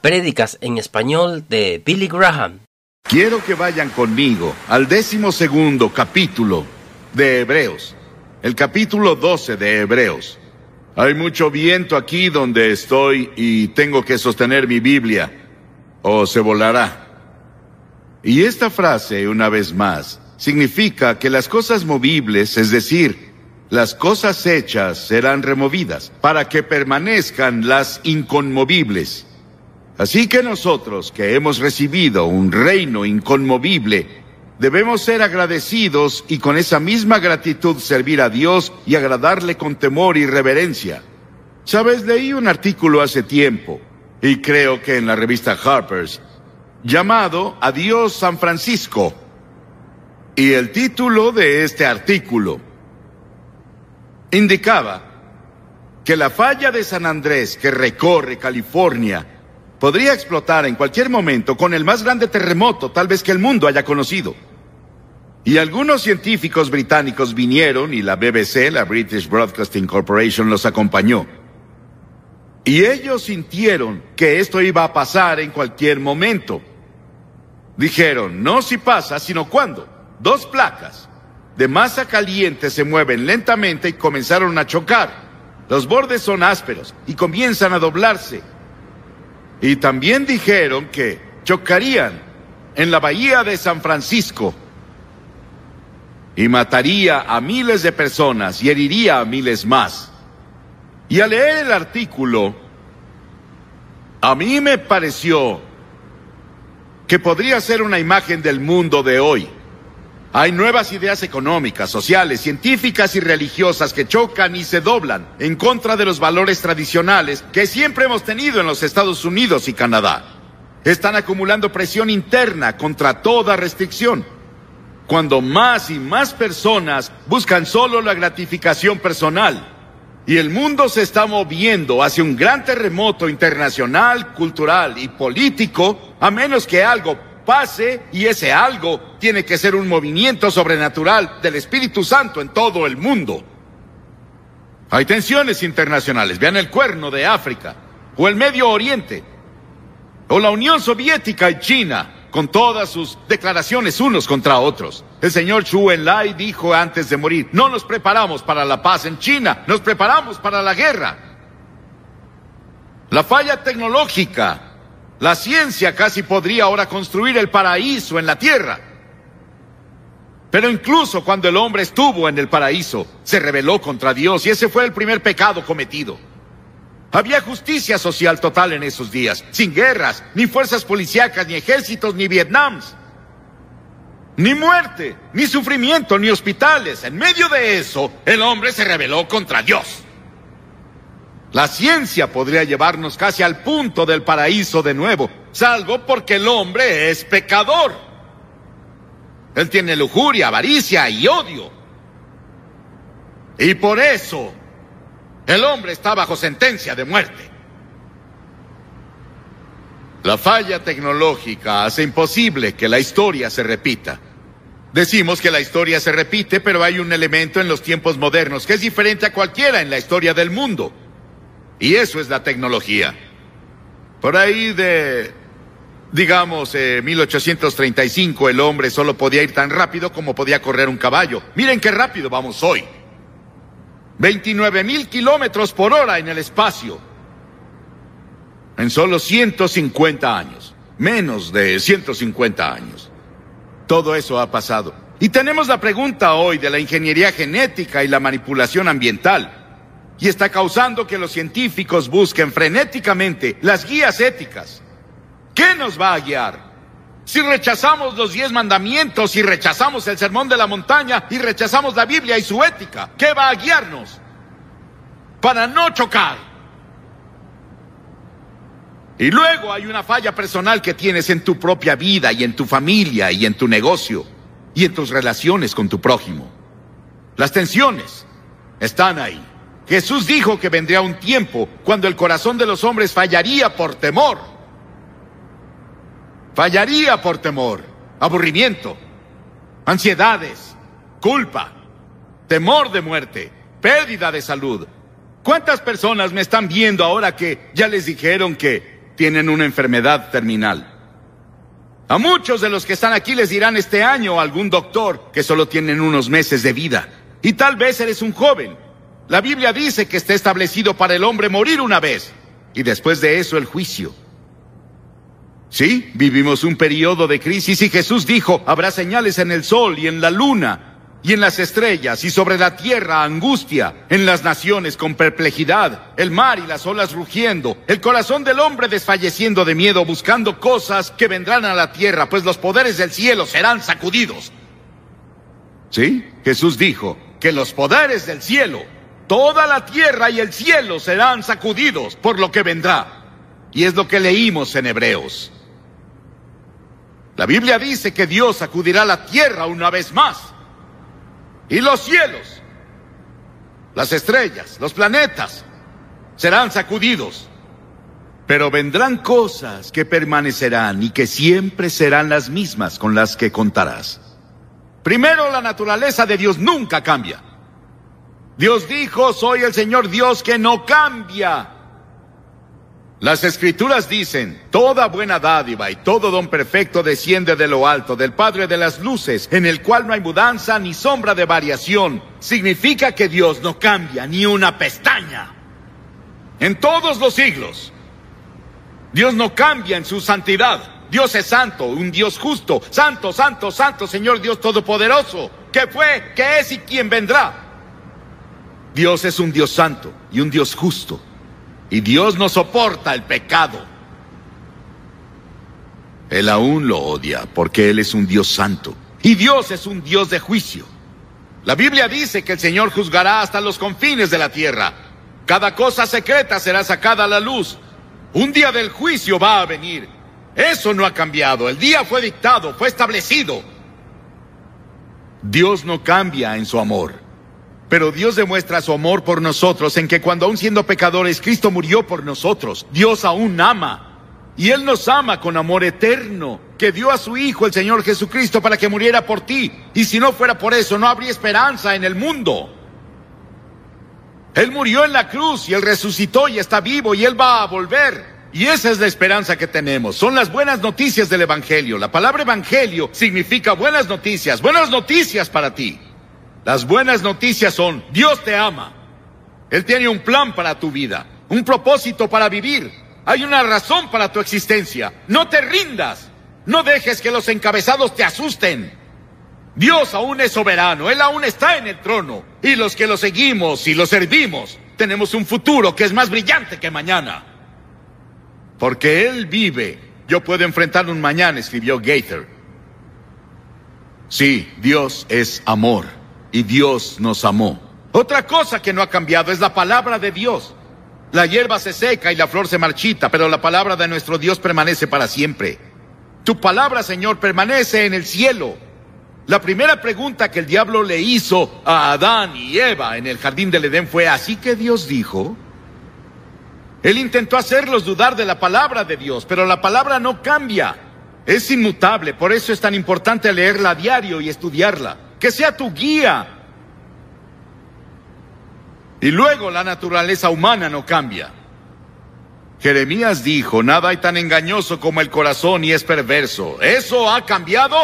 Prédicas en español de Billy Graham. Quiero que vayan conmigo al décimo segundo capítulo de Hebreos, el capítulo 12 de Hebreos. Hay mucho viento aquí donde estoy y tengo que sostener mi Biblia o se volará. Y esta frase, una vez más, significa que las cosas movibles, es decir, las cosas hechas, serán removidas para que permanezcan las inconmovibles. Así que nosotros, que hemos recibido un reino inconmovible, debemos ser agradecidos y con esa misma gratitud servir a Dios y agradarle con temor y reverencia. Sabes, leí un artículo hace tiempo, y creo que en la revista Harper's, llamado Adiós San Francisco. Y el título de este artículo indicaba que la falla de San Andrés que recorre California podría explotar en cualquier momento con el más grande terremoto tal vez que el mundo haya conocido. Y algunos científicos británicos vinieron y la BBC, la British Broadcasting Corporation, los acompañó. Y ellos sintieron que esto iba a pasar en cualquier momento. Dijeron, no si pasa, sino cuándo. Dos placas de masa caliente se mueven lentamente y comenzaron a chocar. Los bordes son ásperos y comienzan a doblarse. Y también dijeron que chocarían en la bahía de San Francisco y mataría a miles de personas y heriría a miles más. Y al leer el artículo, a mí me pareció que podría ser una imagen del mundo de hoy. Hay nuevas ideas económicas, sociales, científicas y religiosas que chocan y se doblan en contra de los valores tradicionales que siempre hemos tenido en los Estados Unidos y Canadá. Están acumulando presión interna contra toda restricción. Cuando más y más personas buscan solo la gratificación personal y el mundo se está moviendo hacia un gran terremoto internacional, cultural y político, a menos que algo pase y ese algo tiene que ser un movimiento sobrenatural del Espíritu Santo en todo el mundo. Hay tensiones internacionales, vean el cuerno de África, o el Medio Oriente, o la Unión Soviética y China, con todas sus declaraciones unos contra otros. El señor Chu Enlai dijo antes de morir, no nos preparamos para la paz en China, nos preparamos para la guerra. La falla tecnológica la ciencia casi podría ahora construir el paraíso en la tierra. Pero incluso cuando el hombre estuvo en el paraíso, se rebeló contra Dios y ese fue el primer pecado cometido. Había justicia social total en esos días, sin guerras, ni fuerzas policíacas, ni ejércitos, ni Vietnams. Ni muerte, ni sufrimiento, ni hospitales. En medio de eso, el hombre se rebeló contra Dios. La ciencia podría llevarnos casi al punto del paraíso de nuevo, salvo porque el hombre es pecador. Él tiene lujuria, avaricia y odio. Y por eso el hombre está bajo sentencia de muerte. La falla tecnológica hace imposible que la historia se repita. Decimos que la historia se repite, pero hay un elemento en los tiempos modernos que es diferente a cualquiera en la historia del mundo. Y eso es la tecnología. Por ahí de, digamos, eh, 1835 el hombre solo podía ir tan rápido como podía correr un caballo. Miren qué rápido vamos hoy. 29 mil kilómetros por hora en el espacio. En solo 150 años. Menos de 150 años. Todo eso ha pasado. Y tenemos la pregunta hoy de la ingeniería genética y la manipulación ambiental y está causando que los científicos busquen frenéticamente las guías éticas. ¿Qué nos va a guiar? Si rechazamos los diez mandamientos, si rechazamos el sermón de la montaña y rechazamos la Biblia y su ética, ¿qué va a guiarnos? Para no chocar. Y luego hay una falla personal que tienes en tu propia vida y en tu familia y en tu negocio y en tus relaciones con tu prójimo. Las tensiones están ahí. Jesús dijo que vendría un tiempo cuando el corazón de los hombres fallaría por temor. Fallaría por temor, aburrimiento, ansiedades, culpa, temor de muerte, pérdida de salud. ¿Cuántas personas me están viendo ahora que ya les dijeron que tienen una enfermedad terminal. A muchos de los que están aquí les dirán este año algún doctor que solo tienen unos meses de vida. Y tal vez eres un joven. La Biblia dice que está establecido para el hombre morir una vez y después de eso el juicio. Sí, vivimos un periodo de crisis y Jesús dijo, habrá señales en el sol y en la luna y en las estrellas y sobre la tierra angustia, en las naciones con perplejidad, el mar y las olas rugiendo, el corazón del hombre desfalleciendo de miedo buscando cosas que vendrán a la tierra, pues los poderes del cielo serán sacudidos. Sí, Jesús dijo que los poderes del cielo, toda la tierra y el cielo serán sacudidos por lo que vendrá. Y es lo que leímos en Hebreos. La Biblia dice que Dios sacudirá la tierra una vez más. Y los cielos, las estrellas, los planetas, serán sacudidos. Pero vendrán cosas que permanecerán y que siempre serán las mismas con las que contarás. Primero, la naturaleza de Dios nunca cambia. Dios dijo, soy el Señor Dios que no cambia. Las escrituras dicen, toda buena dádiva y todo don perfecto desciende de lo alto, del Padre de las Luces, en el cual no hay mudanza ni sombra de variación. Significa que Dios no cambia ni una pestaña. En todos los siglos. Dios no cambia en su santidad. Dios es santo, un Dios justo, santo, santo, santo, Señor Dios Todopoderoso, que fue, que es y quien vendrá. Dios es un Dios santo y un Dios justo. Y Dios no soporta el pecado. Él aún lo odia porque Él es un Dios santo. Y Dios es un Dios de juicio. La Biblia dice que el Señor juzgará hasta los confines de la tierra. Cada cosa secreta será sacada a la luz. Un día del juicio va a venir. Eso no ha cambiado. El día fue dictado, fue establecido. Dios no cambia en su amor. Pero Dios demuestra su amor por nosotros en que cuando aún siendo pecadores, Cristo murió por nosotros. Dios aún ama. Y Él nos ama con amor eterno, que dio a su Hijo, el Señor Jesucristo, para que muriera por ti. Y si no fuera por eso, no habría esperanza en el mundo. Él murió en la cruz y Él resucitó y está vivo y Él va a volver. Y esa es la esperanza que tenemos. Son las buenas noticias del Evangelio. La palabra Evangelio significa buenas noticias, buenas noticias para ti. Las buenas noticias son, Dios te ama. Él tiene un plan para tu vida, un propósito para vivir. Hay una razón para tu existencia. No te rindas. No dejes que los encabezados te asusten. Dios aún es soberano, Él aún está en el trono. Y los que lo seguimos y lo servimos, tenemos un futuro que es más brillante que mañana. Porque Él vive, yo puedo enfrentar un mañana, escribió Gaither. Sí, Dios es amor y Dios nos amó. Otra cosa que no ha cambiado es la palabra de Dios. La hierba se seca y la flor se marchita, pero la palabra de nuestro Dios permanece para siempre. Tu palabra, Señor, permanece en el cielo. La primera pregunta que el diablo le hizo a Adán y Eva en el jardín del Edén fue, ¿así que Dios dijo? Él intentó hacerlos dudar de la palabra de Dios, pero la palabra no cambia. Es inmutable, por eso es tan importante leerla a diario y estudiarla que sea tu guía. Y luego la naturaleza humana no cambia. Jeremías dijo, nada hay tan engañoso como el corazón y es perverso. ¿Eso ha cambiado?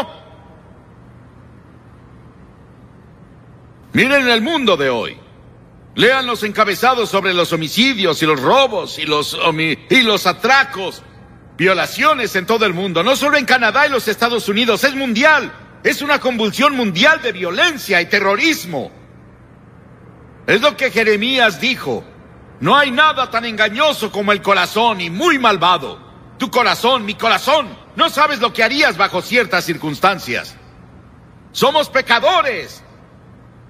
Miren el mundo de hoy. Lean los encabezados sobre los homicidios y los robos y los, y los atracos. Violaciones en todo el mundo, no solo en Canadá y los Estados Unidos, es mundial. Es una convulsión mundial de violencia y terrorismo. Es lo que Jeremías dijo. No hay nada tan engañoso como el corazón y muy malvado. Tu corazón, mi corazón, no sabes lo que harías bajo ciertas circunstancias. Somos pecadores,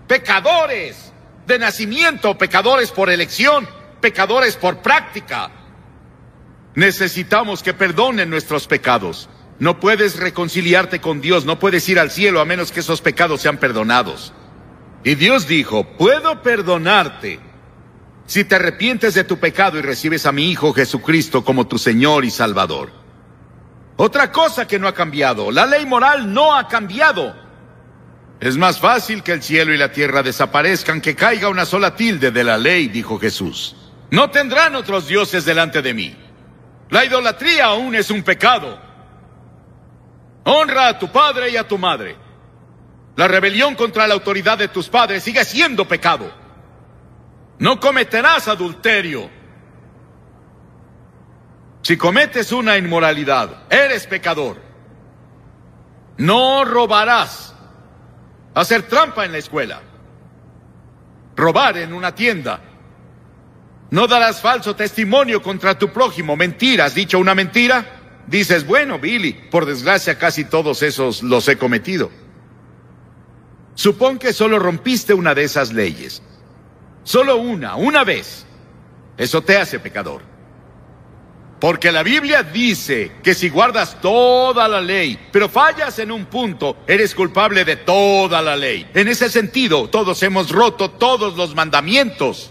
pecadores de nacimiento, pecadores por elección, pecadores por práctica. Necesitamos que perdonen nuestros pecados. No puedes reconciliarte con Dios, no puedes ir al cielo a menos que esos pecados sean perdonados. Y Dios dijo, puedo perdonarte si te arrepientes de tu pecado y recibes a mi Hijo Jesucristo como tu Señor y Salvador. Otra cosa que no ha cambiado, la ley moral no ha cambiado. Es más fácil que el cielo y la tierra desaparezcan que caiga una sola tilde de la ley, dijo Jesús. No tendrán otros dioses delante de mí. La idolatría aún es un pecado. Honra a tu padre y a tu madre. La rebelión contra la autoridad de tus padres sigue siendo pecado. No cometerás adulterio. Si cometes una inmoralidad, eres pecador. No robarás. Hacer trampa en la escuela. Robar en una tienda. No darás falso testimonio contra tu prójimo. Mentira. ¿Has dicho una mentira? Dices, bueno, Billy, por desgracia casi todos esos los he cometido. Supón que solo rompiste una de esas leyes. Solo una, una vez. Eso te hace pecador. Porque la Biblia dice que si guardas toda la ley, pero fallas en un punto, eres culpable de toda la ley. En ese sentido, todos hemos roto todos los mandamientos.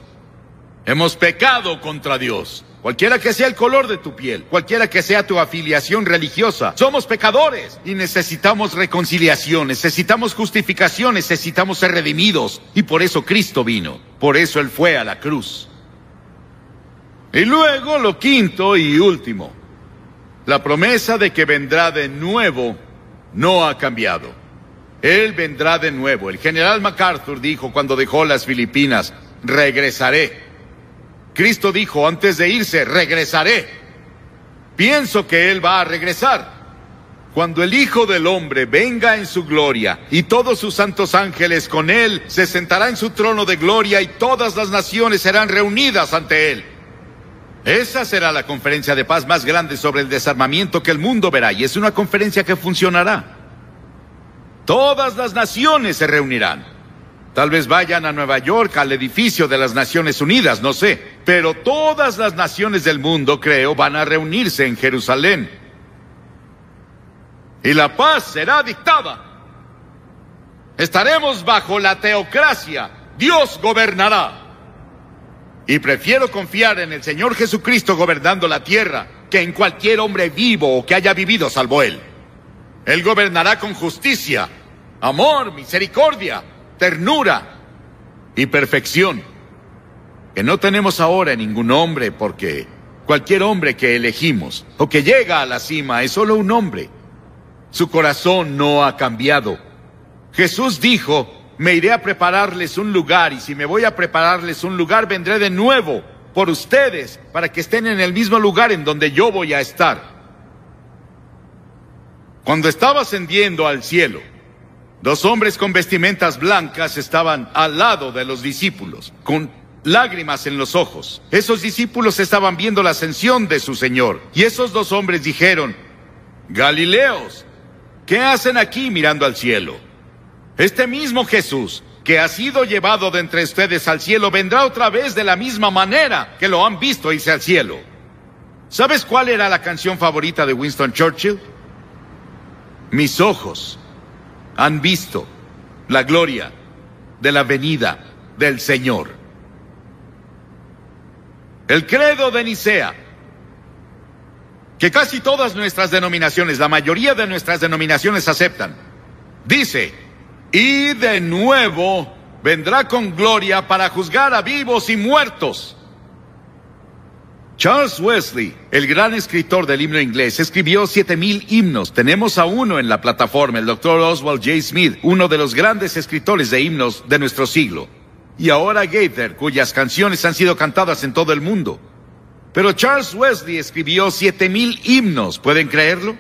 Hemos pecado contra Dios. Cualquiera que sea el color de tu piel, cualquiera que sea tu afiliación religiosa, somos pecadores y necesitamos reconciliación, necesitamos justificación, necesitamos ser redimidos. Y por eso Cristo vino, por eso Él fue a la cruz. Y luego lo quinto y último, la promesa de que vendrá de nuevo no ha cambiado. Él vendrá de nuevo. El general MacArthur dijo cuando dejó las Filipinas, regresaré. Cristo dijo antes de irse, regresaré. Pienso que Él va a regresar. Cuando el Hijo del Hombre venga en su gloria y todos sus santos ángeles con Él, se sentará en su trono de gloria y todas las naciones serán reunidas ante Él. Esa será la conferencia de paz más grande sobre el desarmamiento que el mundo verá y es una conferencia que funcionará. Todas las naciones se reunirán. Tal vez vayan a Nueva York, al edificio de las Naciones Unidas, no sé. Pero todas las naciones del mundo, creo, van a reunirse en Jerusalén. Y la paz será dictada. Estaremos bajo la teocracia. Dios gobernará. Y prefiero confiar en el Señor Jesucristo gobernando la tierra que en cualquier hombre vivo o que haya vivido salvo Él. Él gobernará con justicia, amor, misericordia, ternura y perfección, que no tenemos ahora en ningún hombre porque cualquier hombre que elegimos o que llega a la cima es solo un hombre. Su corazón no ha cambiado. Jesús dijo, me iré a prepararles un lugar y si me voy a prepararles un lugar vendré de nuevo por ustedes para que estén en el mismo lugar en donde yo voy a estar. Cuando estaba ascendiendo al cielo, Dos hombres con vestimentas blancas estaban al lado de los discípulos, con lágrimas en los ojos. Esos discípulos estaban viendo la ascensión de su Señor. Y esos dos hombres dijeron, Galileos, ¿qué hacen aquí mirando al cielo? Este mismo Jesús, que ha sido llevado de entre ustedes al cielo, vendrá otra vez de la misma manera que lo han visto irse al cielo. ¿Sabes cuál era la canción favorita de Winston Churchill? Mis ojos han visto la gloria de la venida del Señor. El credo de Nicea, que casi todas nuestras denominaciones, la mayoría de nuestras denominaciones aceptan, dice, y de nuevo vendrá con gloria para juzgar a vivos y muertos. Charles Wesley, el gran escritor del himno inglés, escribió siete mil himnos. Tenemos a uno en la plataforma, el doctor Oswald J. Smith, uno de los grandes escritores de himnos de nuestro siglo. Y ahora Gaither, cuyas canciones han sido cantadas en todo el mundo. Pero Charles Wesley escribió siete mil himnos, ¿pueden creerlo?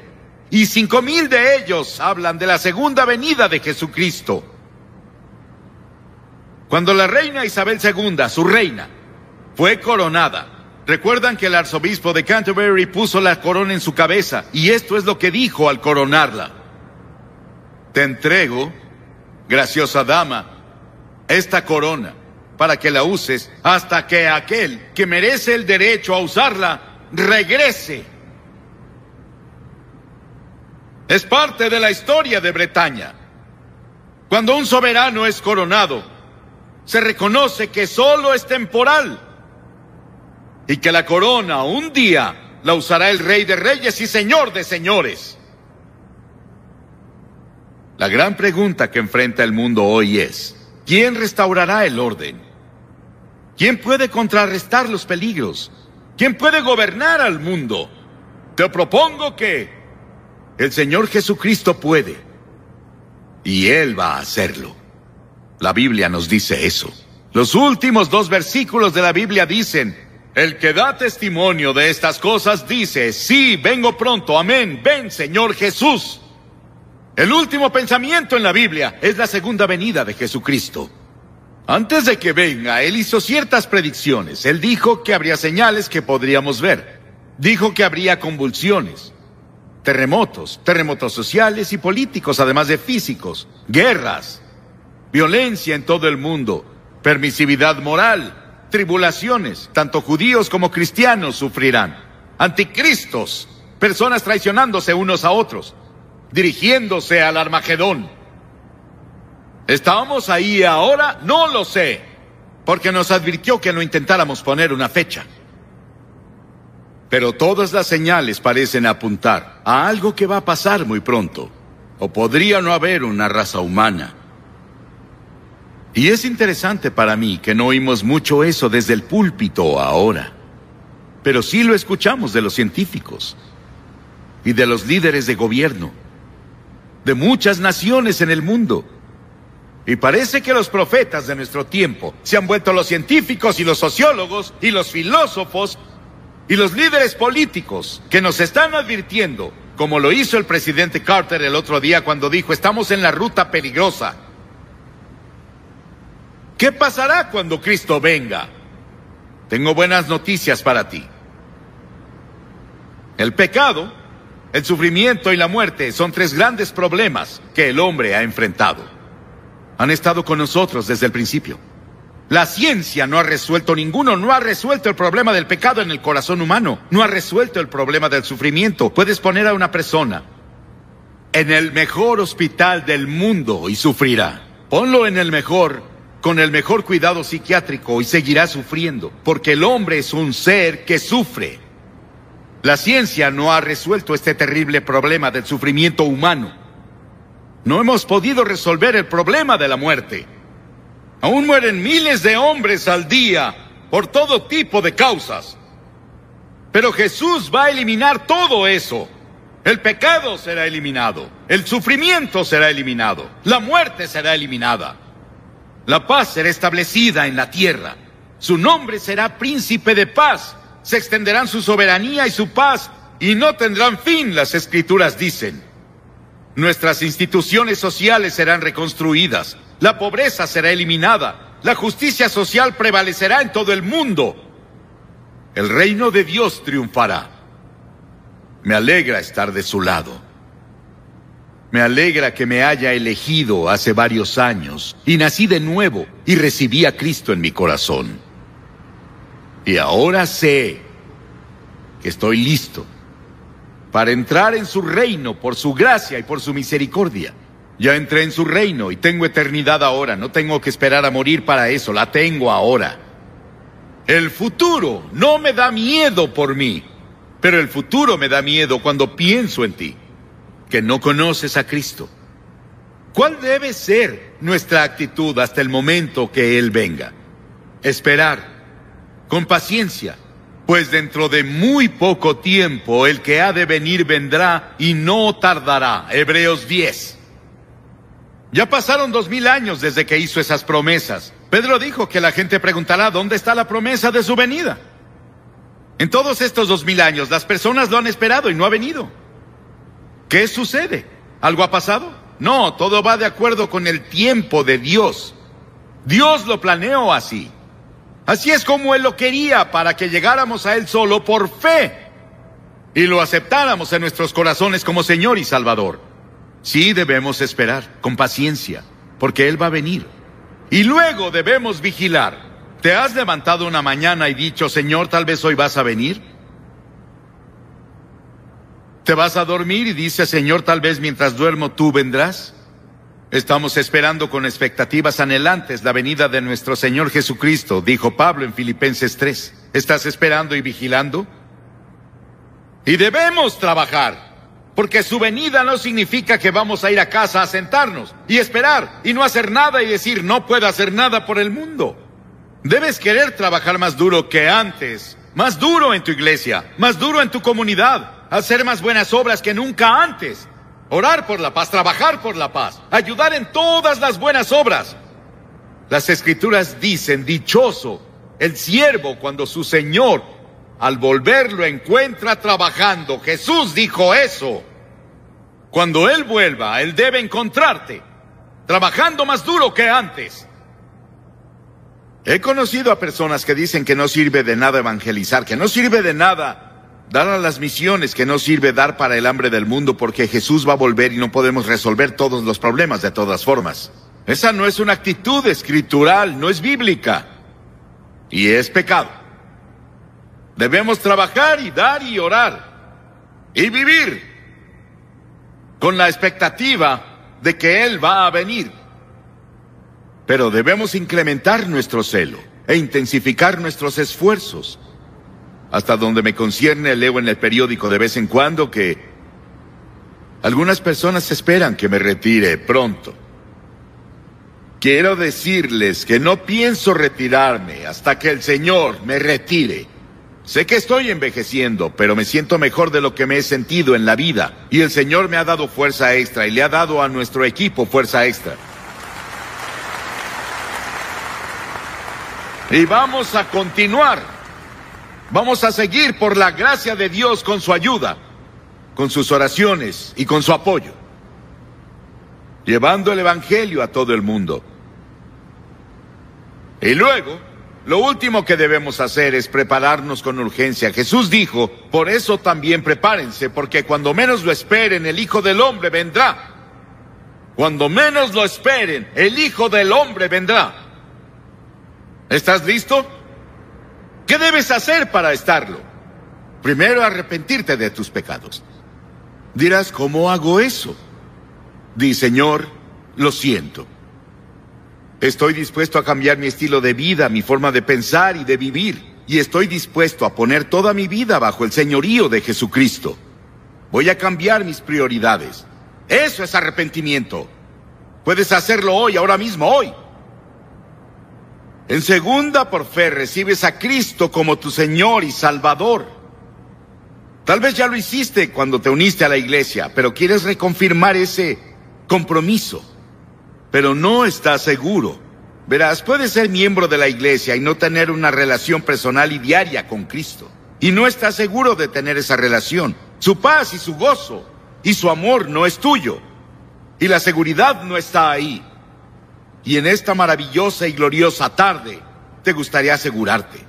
Y cinco mil de ellos hablan de la segunda venida de Jesucristo. Cuando la reina Isabel II, su reina, fue coronada, Recuerdan que el arzobispo de Canterbury puso la corona en su cabeza y esto es lo que dijo al coronarla. Te entrego, graciosa dama, esta corona para que la uses hasta que aquel que merece el derecho a usarla regrese. Es parte de la historia de Bretaña. Cuando un soberano es coronado, se reconoce que solo es temporal y que la corona un día la usará el rey de reyes y señor de señores. La gran pregunta que enfrenta el mundo hoy es, ¿quién restaurará el orden? ¿Quién puede contrarrestar los peligros? ¿Quién puede gobernar al mundo? Te propongo que el Señor Jesucristo puede. Y Él va a hacerlo. La Biblia nos dice eso. Los últimos dos versículos de la Biblia dicen, el que da testimonio de estas cosas dice, sí, vengo pronto, amén, ven Señor Jesús. El último pensamiento en la Biblia es la segunda venida de Jesucristo. Antes de que venga, Él hizo ciertas predicciones. Él dijo que habría señales que podríamos ver. Dijo que habría convulsiones, terremotos, terremotos sociales y políticos, además de físicos, guerras, violencia en todo el mundo, permisividad moral, tribulaciones, tanto judíos como cristianos sufrirán, anticristos, personas traicionándose unos a otros, dirigiéndose al Armagedón. ¿Estábamos ahí ahora? No lo sé, porque nos advirtió que no intentáramos poner una fecha. Pero todas las señales parecen apuntar a algo que va a pasar muy pronto. O podría no haber una raza humana. Y es interesante para mí que no oímos mucho eso desde el púlpito ahora. Pero sí lo escuchamos de los científicos y de los líderes de gobierno, de muchas naciones en el mundo. Y parece que los profetas de nuestro tiempo se han vuelto los científicos y los sociólogos y los filósofos y los líderes políticos que nos están advirtiendo, como lo hizo el presidente Carter el otro día cuando dijo estamos en la ruta peligrosa. ¿Qué pasará cuando Cristo venga? Tengo buenas noticias para ti. El pecado, el sufrimiento y la muerte son tres grandes problemas que el hombre ha enfrentado. Han estado con nosotros desde el principio. La ciencia no ha resuelto ninguno, no ha resuelto el problema del pecado en el corazón humano, no ha resuelto el problema del sufrimiento. Puedes poner a una persona en el mejor hospital del mundo y sufrirá. Ponlo en el mejor, con el mejor cuidado psiquiátrico y seguirá sufriendo, porque el hombre es un ser que sufre. La ciencia no ha resuelto este terrible problema del sufrimiento humano. No hemos podido resolver el problema de la muerte. Aún mueren miles de hombres al día por todo tipo de causas. Pero Jesús va a eliminar todo eso. El pecado será eliminado, el sufrimiento será eliminado, la muerte será eliminada. La paz será establecida en la tierra. Su nombre será príncipe de paz. Se extenderán su soberanía y su paz y no tendrán fin, las escrituras dicen. Nuestras instituciones sociales serán reconstruidas. La pobreza será eliminada. La justicia social prevalecerá en todo el mundo. El reino de Dios triunfará. Me alegra estar de su lado. Me alegra que me haya elegido hace varios años y nací de nuevo y recibí a Cristo en mi corazón. Y ahora sé que estoy listo para entrar en su reino por su gracia y por su misericordia. Ya entré en su reino y tengo eternidad ahora. No tengo que esperar a morir para eso. La tengo ahora. El futuro no me da miedo por mí, pero el futuro me da miedo cuando pienso en ti, que no conoces a Cristo. ¿Cuál debe ser nuestra actitud hasta el momento que Él venga? Esperar, con paciencia, pues dentro de muy poco tiempo el que ha de venir vendrá y no tardará. Hebreos 10. Ya pasaron dos mil años desde que hizo esas promesas. Pedro dijo que la gente preguntará dónde está la promesa de su venida. En todos estos dos mil años las personas lo han esperado y no ha venido. ¿Qué sucede? ¿Algo ha pasado? No, todo va de acuerdo con el tiempo de Dios. Dios lo planeó así. Así es como Él lo quería para que llegáramos a Él solo por fe y lo aceptáramos en nuestros corazones como Señor y Salvador. Sí debemos esperar, con paciencia, porque Él va a venir. Y luego debemos vigilar. ¿Te has levantado una mañana y dicho, Señor, tal vez hoy vas a venir? ¿Te vas a dormir y dices, Señor, tal vez mientras duermo tú vendrás? Estamos esperando con expectativas anhelantes la venida de nuestro Señor Jesucristo, dijo Pablo en Filipenses 3. ¿Estás esperando y vigilando? Y debemos trabajar. Porque su venida no significa que vamos a ir a casa a sentarnos y esperar y no hacer nada y decir no puedo hacer nada por el mundo. Debes querer trabajar más duro que antes, más duro en tu iglesia, más duro en tu comunidad, hacer más buenas obras que nunca antes, orar por la paz, trabajar por la paz, ayudar en todas las buenas obras. Las escrituras dicen, dichoso el siervo cuando su Señor al volver lo encuentra trabajando. Jesús dijo eso. Cuando Él vuelva, Él debe encontrarte, trabajando más duro que antes. He conocido a personas que dicen que no sirve de nada evangelizar, que no sirve de nada dar a las misiones, que no sirve dar para el hambre del mundo porque Jesús va a volver y no podemos resolver todos los problemas de todas formas. Esa no es una actitud escritural, no es bíblica. Y es pecado. Debemos trabajar y dar y orar. Y vivir con la expectativa de que Él va a venir. Pero debemos incrementar nuestro celo e intensificar nuestros esfuerzos. Hasta donde me concierne, leo en el periódico de vez en cuando que algunas personas esperan que me retire pronto. Quiero decirles que no pienso retirarme hasta que el Señor me retire. Sé que estoy envejeciendo, pero me siento mejor de lo que me he sentido en la vida. Y el Señor me ha dado fuerza extra y le ha dado a nuestro equipo fuerza extra. Y vamos a continuar. Vamos a seguir por la gracia de Dios con su ayuda, con sus oraciones y con su apoyo. Llevando el Evangelio a todo el mundo. Y luego, lo último que debemos hacer es prepararnos con urgencia. Jesús dijo, por eso también prepárense, porque cuando menos lo esperen, el Hijo del Hombre vendrá. Cuando menos lo esperen, el Hijo del Hombre vendrá. ¿Estás listo? ¿Qué debes hacer para estarlo? Primero arrepentirte de tus pecados. Dirás, ¿cómo hago eso? Di, Señor, lo siento. Estoy dispuesto a cambiar mi estilo de vida, mi forma de pensar y de vivir. Y estoy dispuesto a poner toda mi vida bajo el señorío de Jesucristo. Voy a cambiar mis prioridades. Eso es arrepentimiento. Puedes hacerlo hoy, ahora mismo, hoy. En segunda, por fe, recibes a Cristo como tu Señor y Salvador. Tal vez ya lo hiciste cuando te uniste a la iglesia, pero quieres reconfirmar ese compromiso. Pero no estás seguro. Verás, puedes ser miembro de la iglesia y no tener una relación personal y diaria con Cristo. Y no estás seguro de tener esa relación. Su paz y su gozo y su amor no es tuyo. Y la seguridad no está ahí. Y en esta maravillosa y gloriosa tarde, te gustaría asegurarte.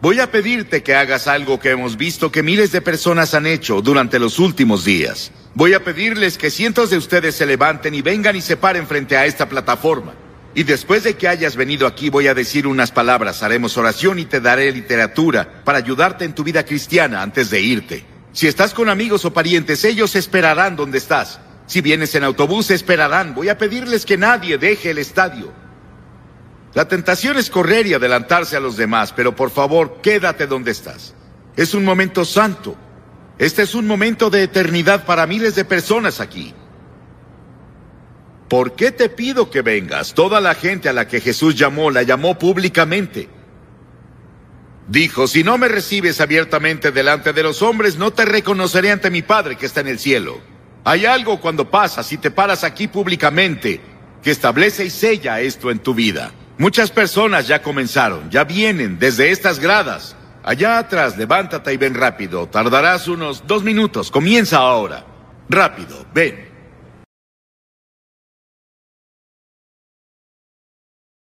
Voy a pedirte que hagas algo que hemos visto que miles de personas han hecho durante los últimos días. Voy a pedirles que cientos de ustedes se levanten y vengan y se paren frente a esta plataforma. Y después de que hayas venido aquí voy a decir unas palabras, haremos oración y te daré literatura para ayudarte en tu vida cristiana antes de irte. Si estás con amigos o parientes, ellos esperarán donde estás. Si vienes en autobús, esperarán. Voy a pedirles que nadie deje el estadio. La tentación es correr y adelantarse a los demás, pero por favor, quédate donde estás. Es un momento santo. Este es un momento de eternidad para miles de personas aquí. ¿Por qué te pido que vengas? Toda la gente a la que Jesús llamó la llamó públicamente. Dijo, si no me recibes abiertamente delante de los hombres, no te reconoceré ante mi Padre que está en el cielo. Hay algo cuando pasas y te paras aquí públicamente que establece y sella esto en tu vida. Muchas personas ya comenzaron, ya vienen desde estas gradas. Allá atrás, levántate y ven rápido. Tardarás unos dos minutos. Comienza ahora. Rápido, ven.